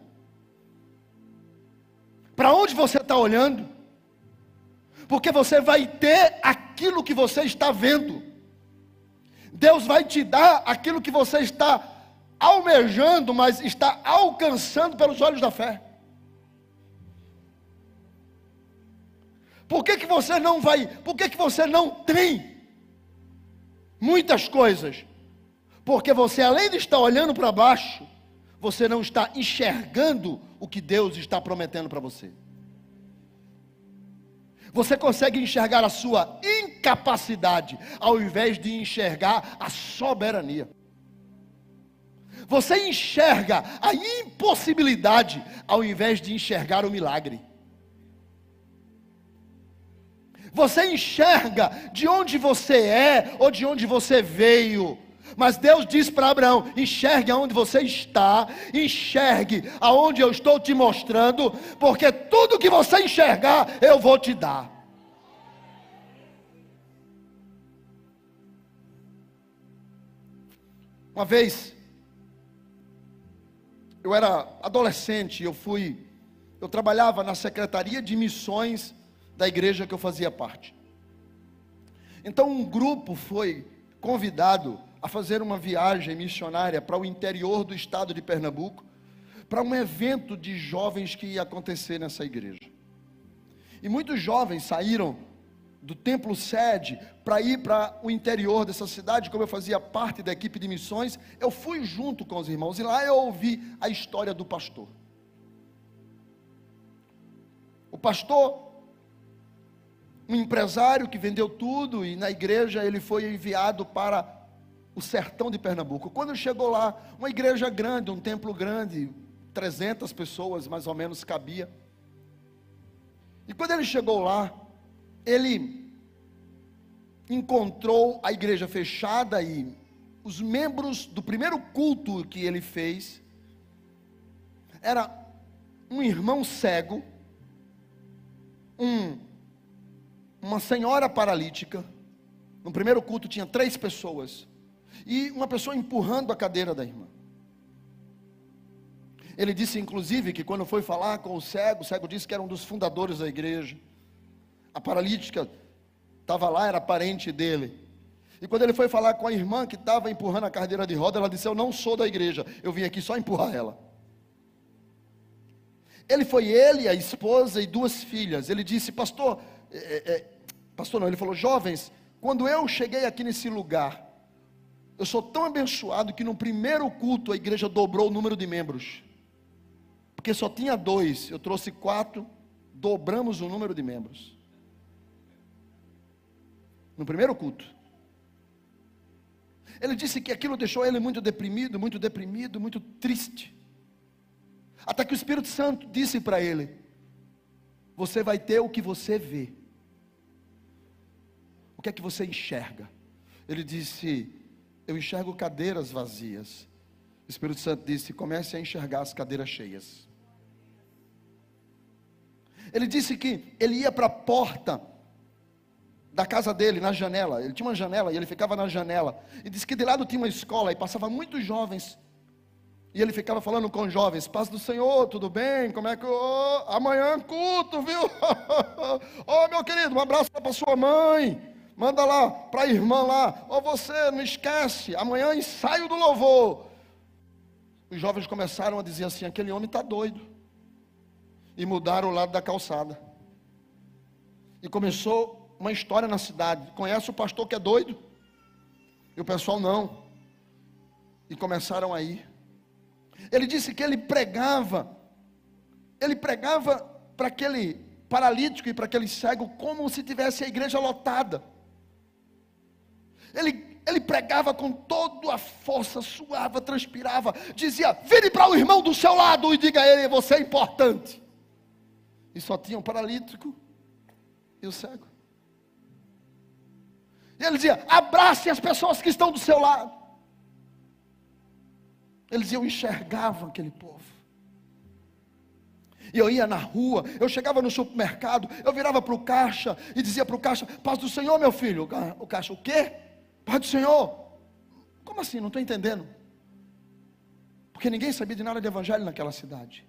Para onde você está olhando? Porque você vai ter aquilo que você está vendo. Deus vai te dar aquilo que você está almejando, mas está alcançando pelos olhos da fé. Por que, que você não vai? Por que, que você não tem muitas coisas? Porque você, além de estar olhando para baixo, você não está enxergando o que Deus está prometendo para você. Você consegue enxergar a sua incapacidade, ao invés de enxergar a soberania. Você enxerga a impossibilidade, ao invés de enxergar o milagre. Você enxerga de onde você é ou de onde você veio. Mas Deus diz para Abraão: enxergue aonde você está, enxergue aonde eu estou te mostrando, porque tudo que você enxergar, eu vou te dar. Uma vez, eu era adolescente, eu fui, eu trabalhava na secretaria de missões da igreja que eu fazia parte. Então um grupo foi convidado a fazer uma viagem missionária para o interior do estado de Pernambuco, para um evento de jovens que ia acontecer nessa igreja. E muitos jovens saíram do templo sede para ir para o interior dessa cidade, como eu fazia parte da equipe de missões, eu fui junto com os irmãos e lá eu ouvi a história do pastor. O pastor um empresário que vendeu tudo e na igreja ele foi enviado para o sertão de Pernambuco. Quando chegou lá, uma igreja grande, um templo grande, 300 pessoas mais ou menos cabia. E quando ele chegou lá, ele encontrou a igreja fechada e os membros do primeiro culto que ele fez era um irmão cego, um uma senhora paralítica. No primeiro culto tinha três pessoas. E uma pessoa empurrando a cadeira da irmã. Ele disse, inclusive, que quando foi falar com o cego, o cego disse que era um dos fundadores da igreja. A paralítica estava lá, era parente dele. E quando ele foi falar com a irmã que estava empurrando a cadeira de roda, ela disse: Eu não sou da igreja, eu vim aqui só empurrar ela. Ele foi ele, a esposa e duas filhas. Ele disse: Pastor, é, é, é, pastor não, ele falou, jovens, quando eu cheguei aqui nesse lugar, eu sou tão abençoado que no primeiro culto a igreja dobrou o número de membros. Porque só tinha dois, eu trouxe quatro, dobramos o número de membros. No primeiro culto. Ele disse que aquilo deixou ele muito deprimido, muito deprimido, muito triste. Até que o Espírito Santo disse para ele: Você vai ter o que você vê. O que é que você enxerga? Ele disse: Eu enxergo cadeiras vazias. O Espírito Santo disse: Comece a enxergar as cadeiras cheias. Ele disse que ele ia para a porta da casa dele, na janela. Ele tinha uma janela e ele ficava na janela. E disse que de lado tinha uma escola e passava muitos jovens E ele ficava falando com os jovens: Paz do Senhor, tudo bem? Como é que. Oh, amanhã culto, viu? Oh, meu querido, um abraço para sua mãe. Manda lá para a irmã lá. Ô oh, você, não esquece, amanhã ensaio do louvor. Os jovens começaram a dizer assim: aquele homem está doido. E mudaram o lado da calçada. E começou uma história na cidade. Conhece o pastor que é doido? E o pessoal não. E começaram a ir. Ele disse que ele pregava, ele pregava para aquele paralítico e para aquele cego como se tivesse a igreja lotada. Ele, ele pregava com toda a força, suava, transpirava, dizia: vire para o irmão do seu lado e diga a ele: você é importante. E só tinha o paralítico e o cego. E ele dizia: abrace as pessoas que estão do seu lado. Eles eu enxergava aquele povo. E eu ia na rua, eu chegava no supermercado, eu virava para o caixa e dizia para o caixa: Paz do Senhor, meu filho. O caixa, o quê? Paz do Senhor. Como assim? Não estou entendendo. Porque ninguém sabia de nada de evangelho naquela cidade.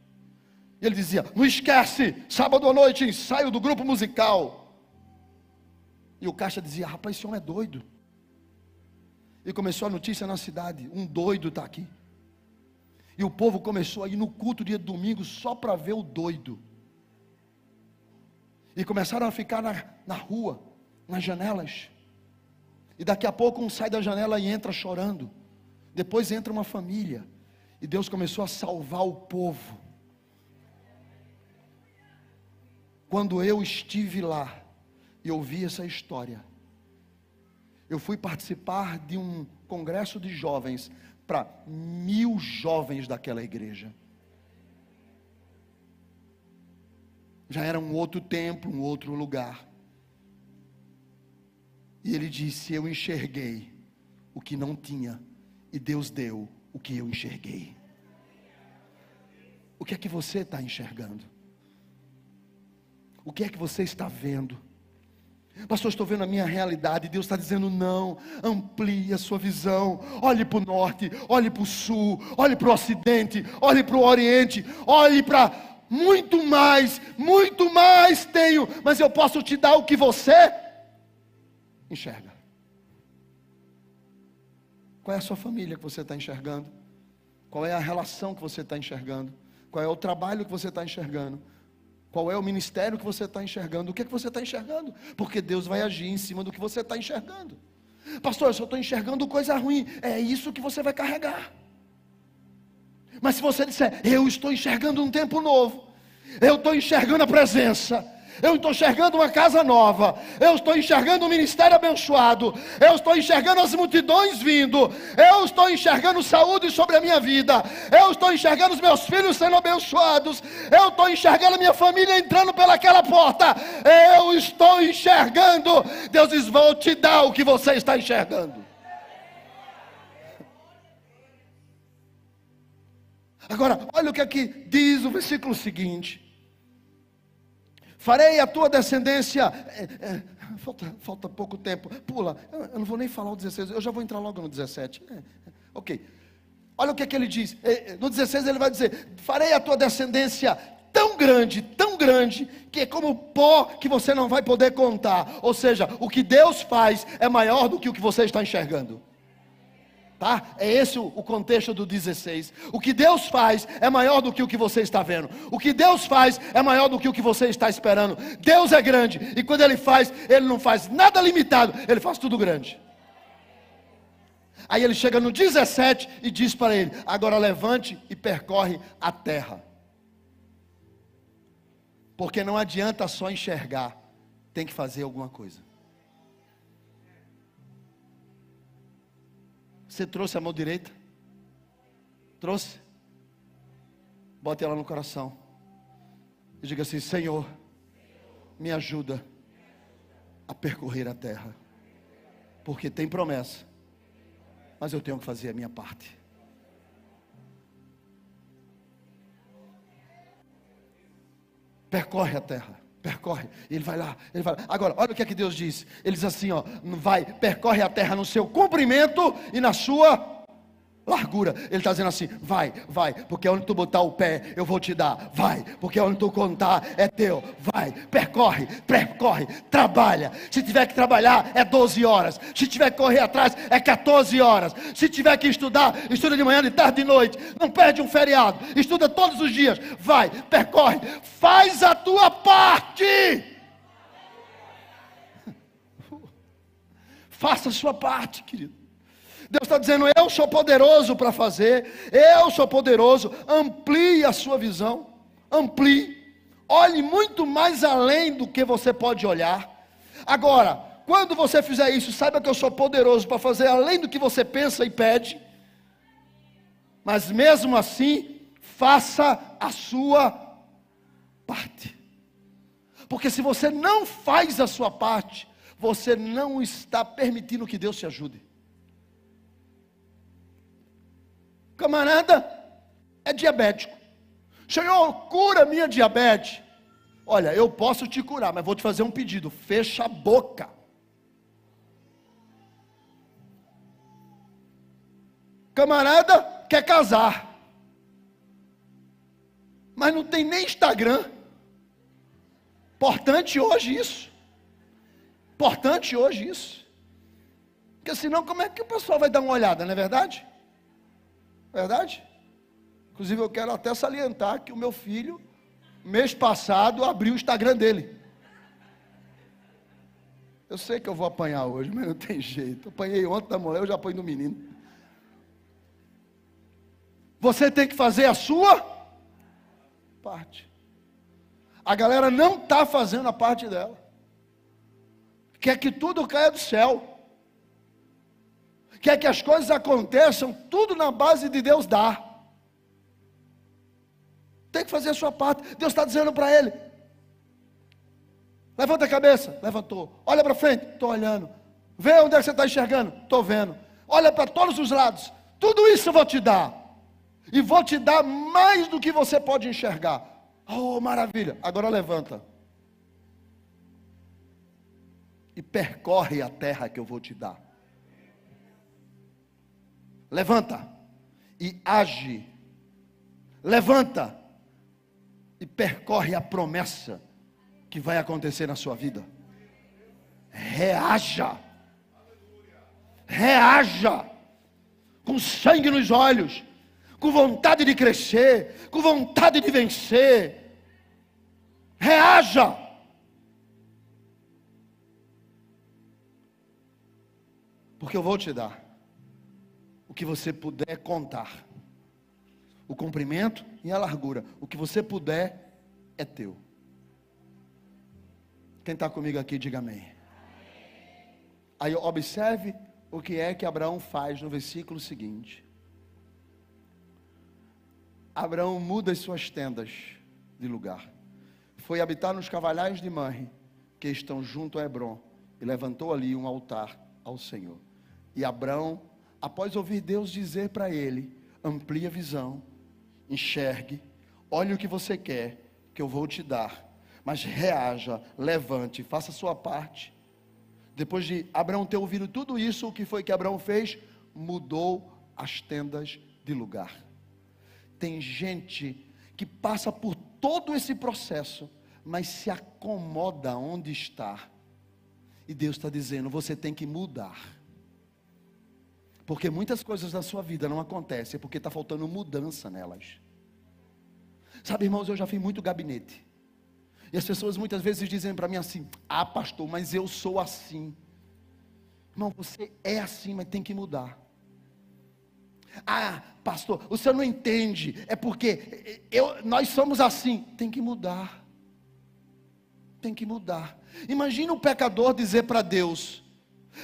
E ele dizia: Não esquece, sábado à noite, ensaio do grupo musical. E o caixa dizia: Rapaz, esse homem é doido. E começou a notícia na cidade: Um doido está aqui. E o povo começou a ir no culto dia de domingo só para ver o doido. E começaram a ficar na, na rua, nas janelas. E daqui a pouco um sai da janela e entra chorando. Depois entra uma família. E Deus começou a salvar o povo. Quando eu estive lá e ouvi essa história, eu fui participar de um congresso de jovens para mil jovens daquela igreja. Já era um outro templo, um outro lugar. E ele disse: Eu enxerguei o que não tinha, e Deus deu o que eu enxerguei. O que é que você está enxergando? O que é que você está vendo? Pastor, estou vendo a minha realidade. Deus está dizendo: não, amplie a sua visão. Olhe para o norte, olhe para o sul, olhe para o ocidente, olhe para o oriente, olhe para muito mais, muito mais tenho, mas eu posso te dar o que você enxerga. Qual é a sua família que você está enxergando? Qual é a relação que você está enxergando? Qual é o trabalho que você está enxergando? Qual é o ministério que você está enxergando? O que, é que você está enxergando? Porque Deus vai agir em cima do que você está enxergando. Pastor, eu só estou enxergando coisa ruim. É isso que você vai carregar. Mas se você disser, eu estou enxergando um tempo novo, eu estou enxergando a presença, eu estou enxergando uma casa nova, eu estou enxergando um ministério abençoado, eu estou enxergando as multidões vindo, eu estou enxergando saúde sobre a minha vida, eu estou enxergando os meus filhos sendo abençoados, eu estou enxergando a minha família entrando pelaquela porta, eu estou enxergando. Deus diz: Vou te dar o que você está enxergando. Agora, olha o que aqui diz o versículo seguinte farei a tua descendência. É, é, falta, falta pouco tempo, pula. Eu, eu, não vou nem falar o 16, eu já vou entrar logo no 17. É, é, ok. Olha o que, é que ele diz. É, no 16 ele vai dizer: Farei a tua descendência tão grande, tão grande, que é como pó que você não vai poder contar. Ou seja, o que Deus faz é maior do que o que você está enxergando. Tá? É esse o, contexto do 16. O que Deus faz é maior do que o que você está vendo. O que Deus faz é maior do que o que você está esperando. Deus é grande e quando Ele faz, Ele não faz nada limitado, Ele faz tudo grande. Aí ele chega no 17 e diz para ele: Agora levante e percorre a terra. Porque não adianta só enxergar, tem que fazer alguma coisa. Você trouxe a mão direita? Trouxe? Bote ela no coração. E diga assim: Senhor, me ajuda a percorrer a terra. Porque tem promessa. Mas eu tenho que fazer a minha parte. Percorre a terra percorre, ele vai lá, ele vai lá. Agora, olha o que é que Deus diz. Ele diz assim, ó, vai, percorre a terra no seu comprimento e na sua largura. Ele está dizendo assim: vai, vai, porque onde tu botar o pé, eu vou te dar. Vai, porque onde tu contar é teu. Vai, percorre, percorre, trabalha. Se tiver que trabalhar, é 12 horas. Se tiver que correr atrás, é 14 horas. Se tiver que estudar, estuda de manhã, de tarde, de noite. Não perde um feriado. Estuda todos os dias. Vai, percorre, faz a tua parte. Faça a sua parte, querido. Deus está dizendo: Eu sou poderoso para fazer, eu sou poderoso. Amplie a sua visão, amplie, olhe muito mais além do que você pode olhar. Agora, quando você fizer isso, saiba que eu sou poderoso para fazer além do que você pensa e pede. Mas mesmo assim, faça a sua parte. Porque se você não faz a sua parte, você não está permitindo que Deus te ajude. Camarada é diabético. Senhor, cura minha diabetes. Olha, eu posso te curar, mas vou te fazer um pedido: fecha a boca. Camarada quer casar, mas não tem nem Instagram. Importante hoje isso. Importante hoje isso. Porque senão, como é que o pessoal vai dar uma olhada, não é verdade? Verdade? Inclusive, eu quero até salientar que o meu filho, mês passado, abriu o Instagram dele. Eu sei que eu vou apanhar hoje, mas não tem jeito. apanhei ontem da mulher, eu já apanho no menino. Você tem que fazer a sua parte. A galera não está fazendo a parte dela. Quer que tudo caia do céu quer que as coisas aconteçam tudo na base de Deus dar. Tem que fazer a sua parte. Deus está dizendo para ele: levanta a cabeça, levantou. Olha para frente, estou olhando. Vê onde é que você está enxergando, estou vendo. Olha para todos os lados. Tudo isso eu vou te dar. E vou te dar mais do que você pode enxergar. Oh, maravilha. Agora levanta. E percorre a terra que eu vou te dar levanta e age. Levanta e percorre a promessa que vai acontecer na sua vida. Reaja. Reaja. Com sangue nos olhos, com vontade de crescer, com vontade de vencer. Reaja. Porque eu vou te dar que você puder contar. O comprimento e a largura. O que você puder é teu. Quem está comigo aqui, diga amém. Aí observe o que é que Abraão faz no versículo seguinte. Abraão muda as suas tendas de lugar. Foi habitar nos cavalhais de Manre, que estão junto a Hebron, e levantou ali um altar ao Senhor. E Abraão após ouvir Deus dizer para ele: amplie a visão, enxergue, olhe o que você quer, que eu vou te dar, mas reaja, levante, faça a sua parte. Depois de Abraão ter ouvido tudo isso, o que foi que Abraão fez? Mudou as tendas de lugar. Tem gente que passa por todo esse processo, mas se acomoda onde está. E Deus está dizendo: você tem que mudar. Porque muitas coisas na sua vida não acontecem porque está faltando mudança nelas. Sabe, irmãos, eu já fiz muito gabinete. E as pessoas muitas vezes dizem para mim assim: Ah, pastor, mas eu sou assim. Irmão, você é assim, mas tem que mudar. Ah, pastor, o senhor não entende. É porque eu, nós somos assim. Tem que mudar. Tem que mudar. Imagina um pecador dizer para Deus: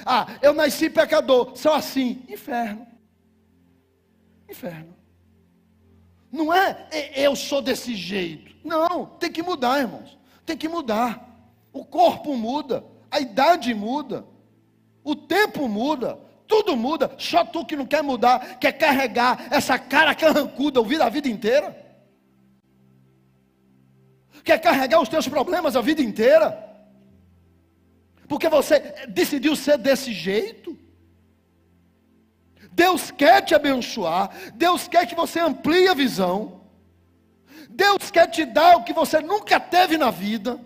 ah, eu nasci pecador, só assim. Inferno. Inferno. Não é eu sou desse jeito. Não, tem que mudar, irmãos. Tem que mudar. O corpo muda, a idade muda, o tempo muda, tudo muda. Só tu que não quer mudar, quer carregar essa cara carrancuda ouvir a vida inteira. Quer carregar os teus problemas a vida inteira porque você decidiu ser desse jeito. Deus quer te abençoar, Deus quer que você amplie a visão, Deus quer te dar o que você nunca teve na vida,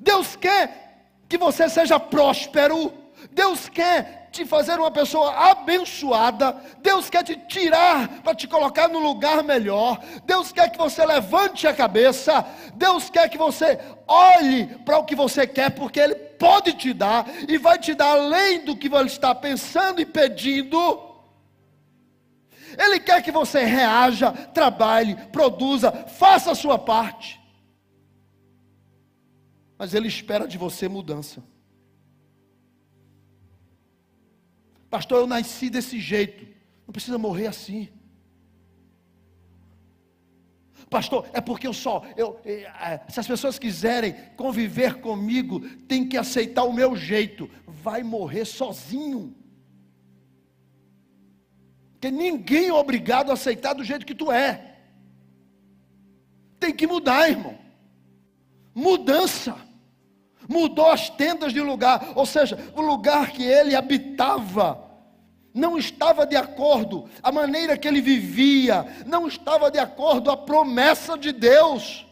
Deus quer que você seja próspero, Deus quer te fazer uma pessoa abençoada, Deus quer te tirar para te colocar no lugar melhor, Deus quer que você levante a cabeça, Deus quer que você olhe para o que você quer, porque Ele pode te dar e vai te dar além do que você está pensando e pedindo. Ele quer que você reaja, trabalhe, produza, faça a sua parte. Mas Ele espera de você mudança. Pastor, eu nasci desse jeito. Não precisa morrer assim. Pastor, é porque eu só, eu, é, é, se as pessoas quiserem conviver comigo, tem que aceitar o meu jeito. Vai morrer sozinho. Porque ninguém é obrigado a aceitar do jeito que tu é. Tem que mudar, irmão. Mudança mudou as tendas de lugar, ou seja, o lugar que ele habitava não estava de acordo, a maneira que ele vivia, não estava de acordo a promessa de Deus.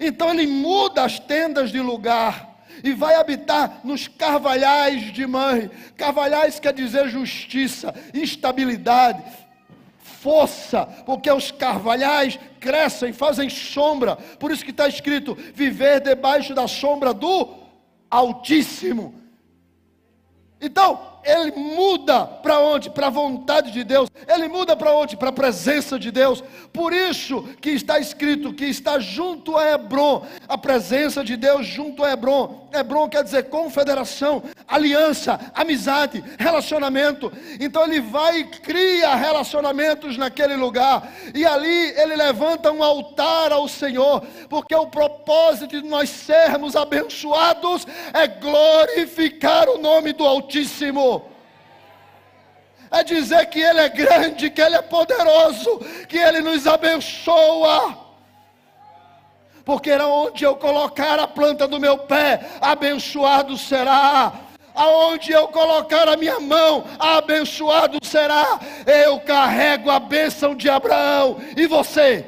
Então ele muda as tendas de lugar e vai habitar nos carvalhais de mãe. Carvalhais quer dizer justiça, estabilidade, força, porque os carvalhais crescem, fazem sombra. Por isso que está escrito: viver debaixo da sombra do Altíssimo. Então, ele muda para onde? Para a vontade de Deus. Ele muda para onde? Para a presença de Deus. Por isso que está escrito que está junto a Hebron, a presença de Deus junto a Hebron. Hebron quer dizer confederação, aliança, amizade, relacionamento. Então ele vai e cria relacionamentos naquele lugar. E ali ele levanta um altar ao Senhor, porque o propósito de nós sermos abençoados é glorificar o nome do Altíssimo é dizer que Ele é grande, que Ele é poderoso, que Ele nos abençoa. Porque onde eu colocar a planta do meu pé, abençoado será. Aonde eu colocar a minha mão, abençoado será. Eu carrego a bênção de Abraão. E você?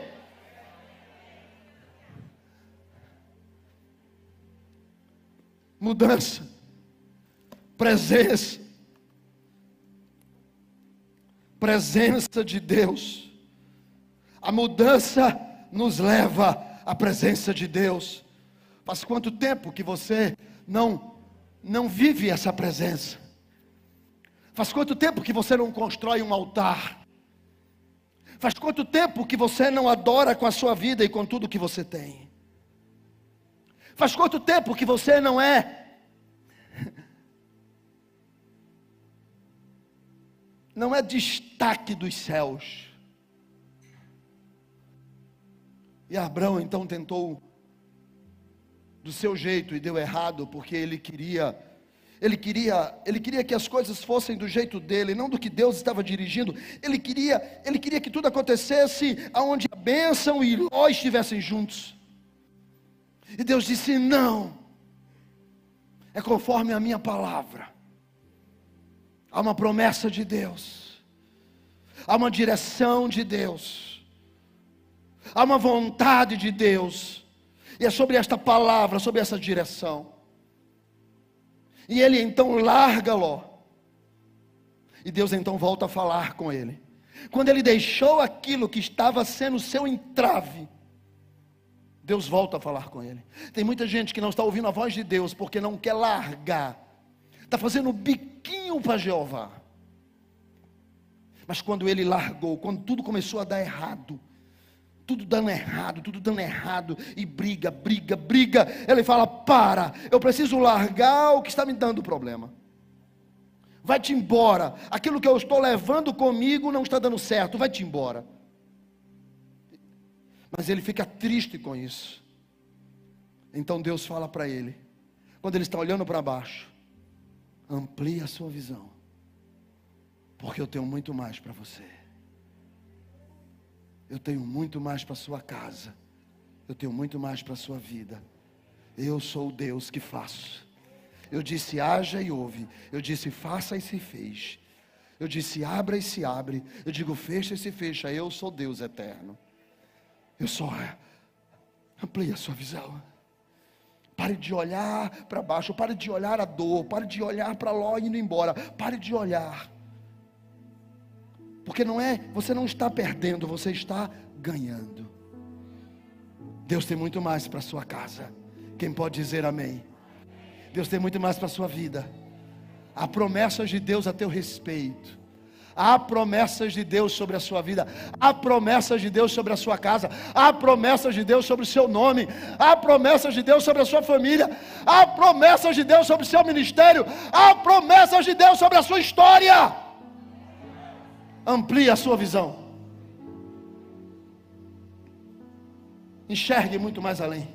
Mudança, presença, presença de Deus. A mudança nos leva à presença de Deus. Faz quanto tempo que você não não vive essa presença? Faz quanto tempo que você não constrói um altar? Faz quanto tempo que você não adora com a sua vida e com tudo que você tem? Faz quanto tempo que você não é não é destaque dos céus. E Abraão então tentou do seu jeito e deu errado, porque ele queria ele queria, ele queria que as coisas fossem do jeito dele, não do que Deus estava dirigindo. Ele queria, ele queria que tudo acontecesse aonde a bênção e Ló estivessem juntos. E Deus disse: "Não. É conforme a minha palavra. Há uma promessa de Deus, há uma direção de Deus, há uma vontade de Deus, e é sobre esta palavra, sobre essa direção. E ele então larga Ló, e Deus então volta a falar com ele. Quando ele deixou aquilo que estava sendo seu entrave, Deus volta a falar com ele. Tem muita gente que não está ouvindo a voz de Deus porque não quer largar está fazendo biquinho para Jeová. Mas quando ele largou, quando tudo começou a dar errado, tudo dando errado, tudo dando errado, e briga, briga, briga, ele fala: Para, eu preciso largar o que está me dando problema. Vai-te embora, aquilo que eu estou levando comigo não está dando certo, vai-te embora. Mas ele fica triste com isso. Então Deus fala para ele, quando ele está olhando para baixo: Amplie a sua visão. Porque eu tenho muito mais para você. Eu tenho muito mais para sua casa. Eu tenho muito mais para sua vida. Eu sou o Deus que faço. Eu disse: haja e ouve. Eu disse: faça e se fez. Eu disse: abra e se abre. Eu digo: fecha e se fecha. Eu sou Deus eterno. Eu sou. Amplie a sua visão. Pare de olhar para baixo, pare de olhar a dor, pare de olhar para lá indo embora, pare de olhar. Porque não é, você não está perdendo, você está ganhando. Deus tem muito mais para sua casa. Quem pode dizer amém? Deus tem muito mais para sua vida. Há promessas de Deus a teu respeito. Há promessas de Deus sobre a sua vida, há promessas de Deus sobre a sua casa, há promessas de Deus sobre o seu nome, há promessas de Deus sobre a sua família, há promessas de Deus sobre o seu ministério, há promessas de Deus sobre a sua história. Amplie a sua visão. Enxergue muito mais além.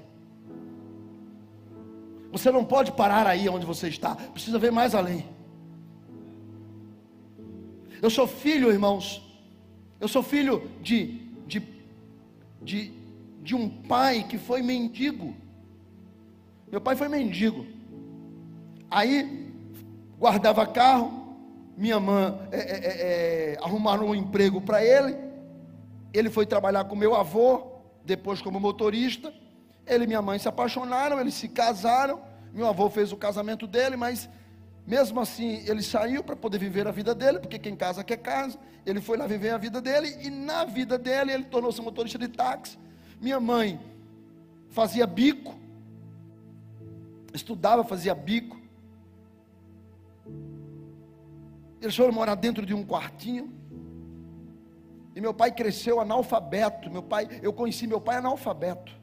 Você não pode parar aí onde você está, precisa ver mais além. Eu sou filho, irmãos, eu sou filho de, de, de, de um pai que foi mendigo. Meu pai foi mendigo. Aí guardava carro, minha mãe é, é, é, é arrumaram um emprego para ele. Ele foi trabalhar com meu avô, depois como motorista. Ele e minha mãe se apaixonaram, eles se casaram. Meu avô fez o casamento dele, mas mesmo assim ele saiu para poder viver a vida dele, porque quem casa quer casa. Ele foi lá viver a vida dele e na vida dele ele tornou-se motorista de táxi. Minha mãe fazia bico, estudava, fazia bico. Eles foram morar dentro de um quartinho. E meu pai cresceu analfabeto. Meu pai, eu conheci meu pai analfabeto.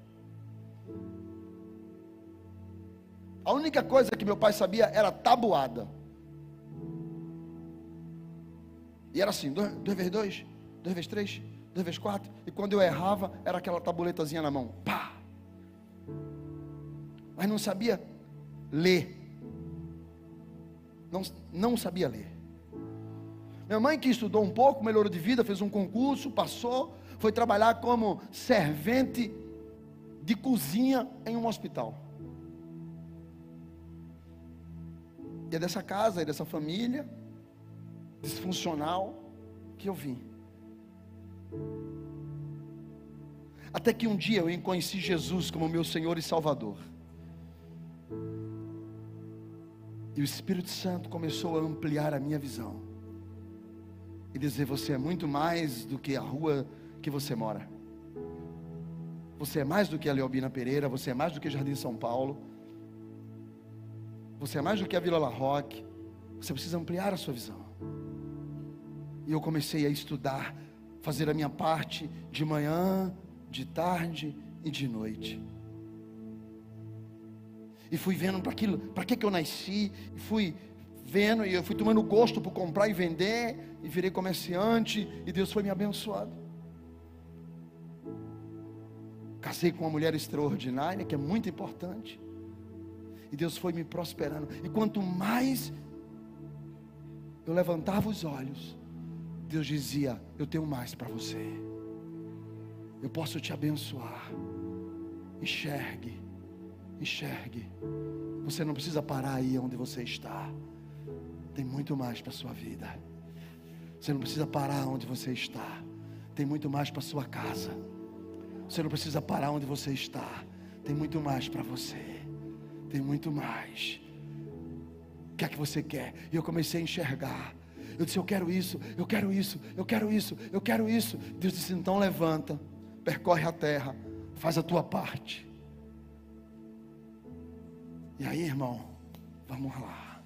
A única coisa que meu pai sabia era tabuada. E era assim: 2 vezes 2, 2 vezes 3, 2 vezes 4. E quando eu errava, era aquela tabuletazinha na mão. Pá! Mas não sabia ler. Não, não sabia ler. Minha mãe que estudou um pouco, melhorou de vida, fez um concurso, passou, foi trabalhar como servente de cozinha em um hospital. E é dessa casa, é dessa família disfuncional que eu vim. Até que um dia eu conheci Jesus como meu Senhor e Salvador. E o Espírito Santo começou a ampliar a minha visão. E dizer: Você é muito mais do que a rua que você mora. Você é mais do que a Leobina Pereira. Você é mais do que Jardim São Paulo. Você é mais do que a Vila La Roque. Você precisa ampliar a sua visão. E eu comecei a estudar, fazer a minha parte de manhã, de tarde e de noite. E fui vendo para aquilo, para que, que eu nasci, e fui vendo, e eu fui tomando gosto por comprar e vender, e virei comerciante, e Deus foi me abençoado. Casei com uma mulher extraordinária, que é muito importante. E Deus foi me prosperando. E quanto mais eu levantava os olhos, Deus dizia: Eu tenho mais para você. Eu posso te abençoar. Enxergue, enxergue. Você não precisa parar aí onde você está. Tem muito mais para a sua vida. Você não precisa parar onde você está. Tem muito mais para a sua casa. Você não precisa parar onde você está. Tem muito mais para você tem muito mais. O que é que você quer? E eu comecei a enxergar. Eu disse: Eu quero isso, eu quero isso, eu quero isso, eu quero isso. Deus disse: Então levanta, percorre a terra, faz a tua parte. E aí, irmão, vamos lá,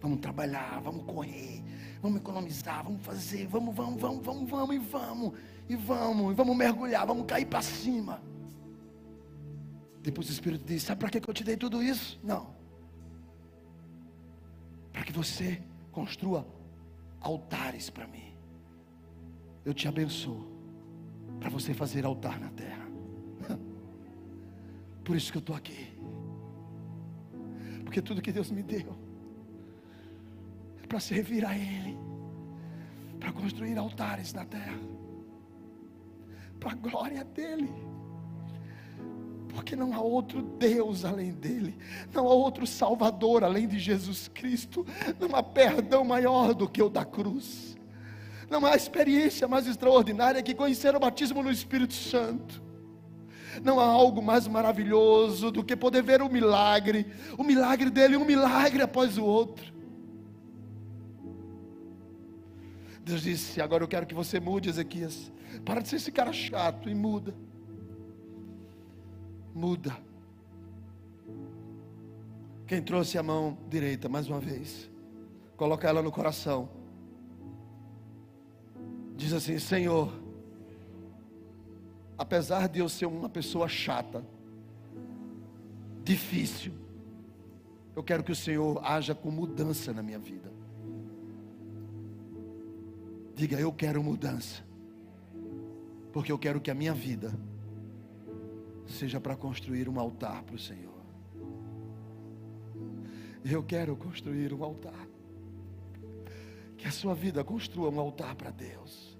vamos trabalhar, vamos correr, vamos economizar, vamos fazer, vamos, vamos, vamos, vamos, vamos e vamos, e vamos, e vamos mergulhar, vamos cair para cima. Depois o Espírito diz: Sabe para que eu te dei tudo isso? Não. Para que você construa altares para mim. Eu te abençoo. Para você fazer altar na terra. Por isso que eu estou aqui. Porque tudo que Deus me deu é para servir a Ele. Para construir altares na terra. Para a glória dEle Porque não há outro Deus além dele, não há outro Salvador além de Jesus Cristo, não há perdão maior do que o da cruz, não há experiência mais extraordinária que conhecer o batismo no Espírito Santo. Não há algo mais maravilhoso do que poder ver o milagre, o milagre dele, um milagre após o outro. Deus disse: Agora eu quero que você mude, Ezequias. Para de ser esse cara chato e muda. Muda. Quem trouxe a mão direita mais uma vez, coloca ela no coração. Diz assim: Senhor, apesar de eu ser uma pessoa chata, difícil, eu quero que o Senhor haja com mudança na minha vida. Diga, eu quero mudança. Porque eu quero que a minha vida seja para construir um altar para o Senhor. Eu quero construir um altar. Que a sua vida construa um altar para Deus.